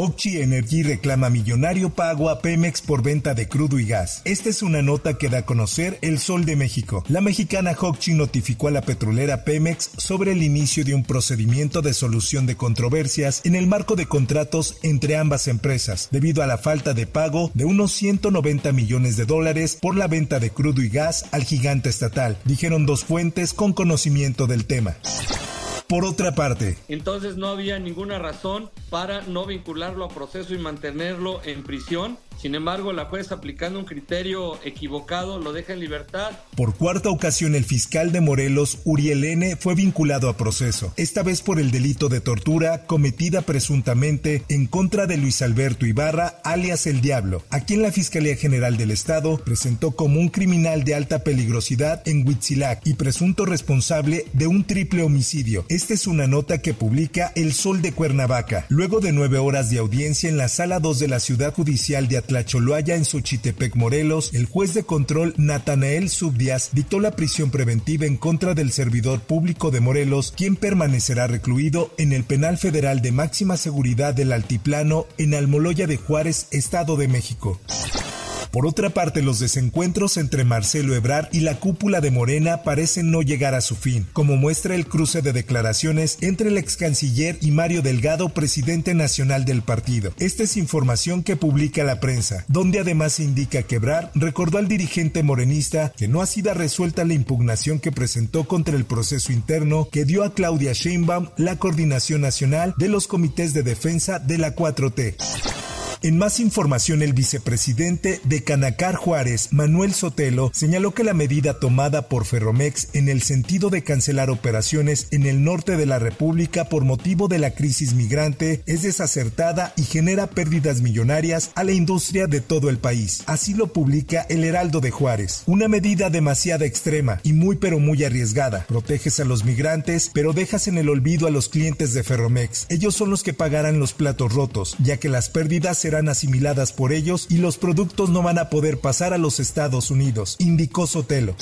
Hochschi Energy reclama millonario pago a Pemex por venta de crudo y gas. Esta es una nota que da a conocer El Sol de México. La mexicana Hochschi notificó a la petrolera Pemex sobre el inicio de un procedimiento de solución de controversias en el marco de contratos entre ambas empresas, debido a la falta de pago de unos 190 millones de dólares por la venta de crudo y gas al gigante estatal, dijeron dos fuentes con conocimiento del tema. Por otra parte, entonces no había ninguna razón para no vincularlo a proceso y mantenerlo en prisión sin embargo, la jueza aplicando un criterio equivocado lo deja en libertad. Por cuarta ocasión, el fiscal de Morelos, Uriel N., fue vinculado a proceso, esta vez por el delito de tortura cometida presuntamente en contra de Luis Alberto Ibarra, alias El Diablo, a quien la Fiscalía General del Estado presentó como un criminal de alta peligrosidad en Huitzilac y presunto responsable de un triple homicidio. Esta es una nota que publica El Sol de Cuernavaca, luego de nueve horas de audiencia en la Sala 2 de la Ciudad Judicial de Choloaya en Xochitepec, Morelos, el juez de control Natanael Subdias dictó la prisión preventiva en contra del servidor público de Morelos, quien permanecerá recluido en el penal federal de máxima seguridad del Altiplano en Almoloya de Juárez, Estado de México. Por otra parte, los desencuentros entre Marcelo Ebrard y la cúpula de Morena parecen no llegar a su fin, como muestra el cruce de declaraciones entre el ex canciller y Mario Delgado, presidente nacional del partido. Esta es información que publica la prensa, donde además indica que Ebrard recordó al dirigente morenista que no ha sido resuelta la impugnación que presentó contra el proceso interno que dio a Claudia Sheinbaum la coordinación nacional de los comités de defensa de la 4T. En más información, el vicepresidente de Canacar Juárez, Manuel Sotelo, señaló que la medida tomada por Ferromex en el sentido de cancelar operaciones en el norte de la República por motivo de la crisis migrante es desacertada y genera pérdidas millonarias a la industria de todo el país. Así lo publica el Heraldo de Juárez. Una medida demasiado extrema y muy pero muy arriesgada. Proteges a los migrantes, pero dejas en el olvido a los clientes de Ferromex. Ellos son los que pagarán los platos rotos, ya que las pérdidas se serán asimiladas por ellos y los productos no van a poder pasar a los Estados Unidos, indicó Sotelo.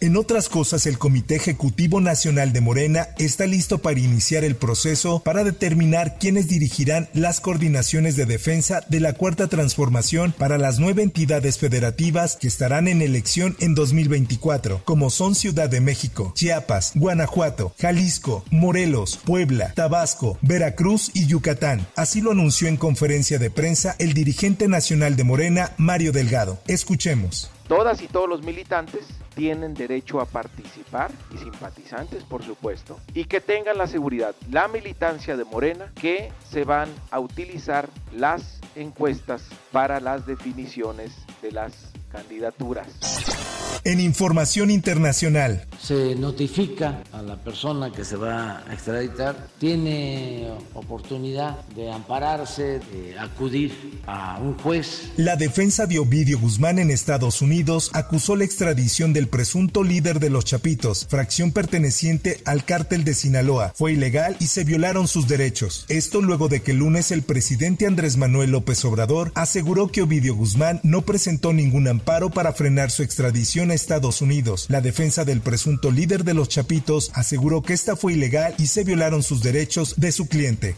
En otras cosas, el Comité Ejecutivo Nacional de Morena está listo para iniciar el proceso para determinar quiénes dirigirán las coordinaciones de defensa de la Cuarta Transformación para las nueve entidades federativas que estarán en elección en 2024, como son Ciudad de México, Chiapas, Guanajuato, Jalisco, Morelos, Puebla, Tabasco, Veracruz y Yucatán. Así lo anunció en conferencia de prensa el dirigente nacional de Morena, Mario Delgado. Escuchemos. Todas y todos los militantes tienen derecho a participar y simpatizantes, por supuesto, y que tengan la seguridad, la militancia de Morena, que se van a utilizar las encuestas para las definiciones de las candidaturas. En información internacional. Se notifica a la persona que se va a extraditar, tiene oportunidad de ampararse, de acudir a un juez. La defensa de Ovidio Guzmán en Estados Unidos acusó la extradición del presunto líder de los Chapitos, fracción perteneciente al cártel de Sinaloa. Fue ilegal y se violaron sus derechos. Esto luego de que el lunes el presidente Andrés Manuel López Obrador aseguró que Ovidio Guzmán no presentó ningún amparo para frenar su extradición Estados Unidos. La defensa del presunto líder de los Chapitos aseguró que esta fue ilegal y se violaron sus derechos de su cliente.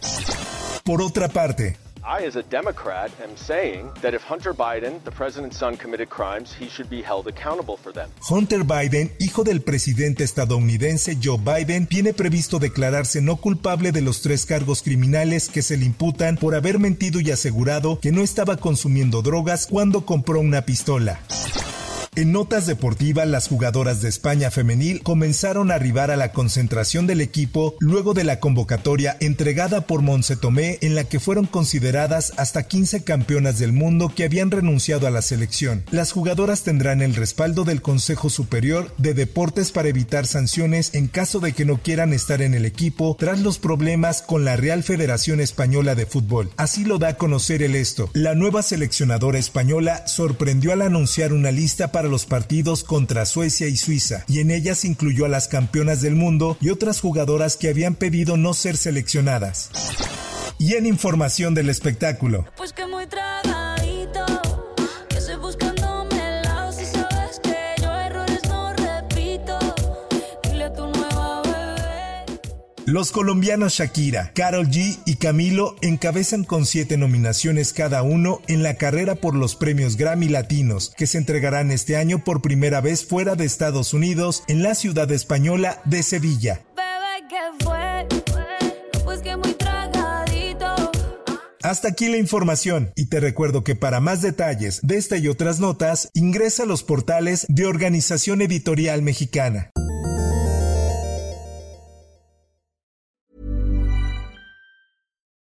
Por otra parte, I, as a Democrat, am saying that if Hunter Biden, the president's son, committed crimes, he should be held accountable for them. Hunter Biden, hijo del presidente estadounidense Joe Biden, tiene previsto declararse no culpable de los tres cargos criminales que se le imputan por haber mentido y asegurado que no estaba consumiendo drogas cuando compró una pistola. En notas deportivas, las jugadoras de España femenil comenzaron a arribar a la concentración del equipo luego de la convocatoria entregada por Monse Tomé en la que fueron consideradas hasta 15 campeonas del mundo que habían renunciado a la selección. Las jugadoras tendrán el respaldo del Consejo Superior de Deportes para evitar sanciones en caso de que no quieran estar en el equipo tras los problemas con la Real Federación Española de Fútbol. Así lo da a conocer el esto. La nueva seleccionadora española sorprendió al anunciar una lista para los partidos contra Suecia y Suiza, y en ellas incluyó a las campeonas del mundo y otras jugadoras que habían pedido no ser seleccionadas. Y en información del espectáculo. Pues que muy Los colombianos Shakira, Carol G y Camilo encabezan con siete nominaciones cada uno en la carrera por los premios Grammy Latinos, que se entregarán este año por primera vez fuera de Estados Unidos en la ciudad española de Sevilla. Hasta aquí la información y te recuerdo que para más detalles de esta y otras notas ingresa a los portales de Organización Editorial Mexicana.